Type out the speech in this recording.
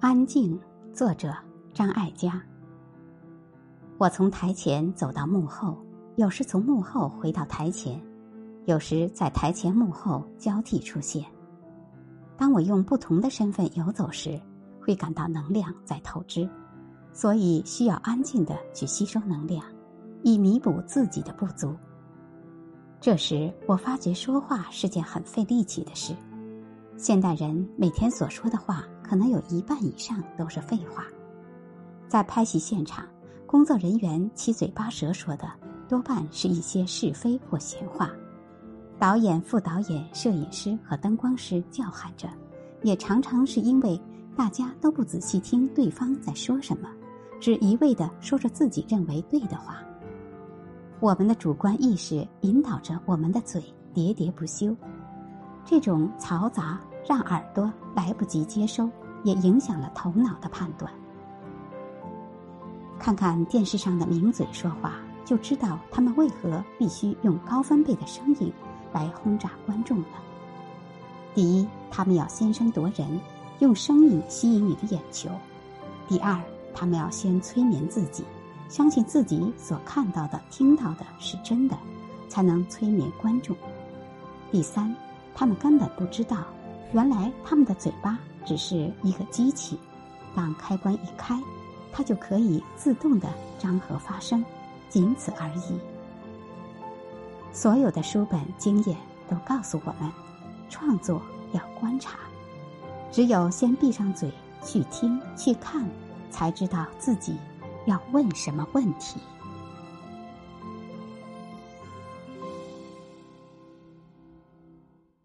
安静，作者张艾嘉。我从台前走到幕后，有时从幕后回到台前，有时在台前幕后交替出现。当我用不同的身份游走时，会感到能量在透支，所以需要安静的去吸收能量，以弥补自己的不足。这时，我发觉说话是件很费力气的事。现代人每天所说的话，可能有一半以上都是废话。在拍戏现场，工作人员七嘴八舌说的，多半是一些是非或闲话。导演、副导演、摄影师和灯光师叫喊着，也常常是因为大家都不仔细听对方在说什么，只一味的说着自己认为对的话。我们的主观意识引导着我们的嘴喋喋不休，这种嘈杂。让耳朵来不及接收，也影响了头脑的判断。看看电视上的名嘴说话，就知道他们为何必须用高分贝的声音来轰炸观众了。第一，他们要先声夺人，用声音吸引你的眼球；第二，他们要先催眠自己，相信自己所看到的、听到的是真的，才能催眠观众；第三，他们根本不知道。原来他们的嘴巴只是一个机器，当开关一开，它就可以自动的张合发声，仅此而已。所有的书本经验都告诉我们，创作要观察，只有先闭上嘴去听去看，才知道自己要问什么问题。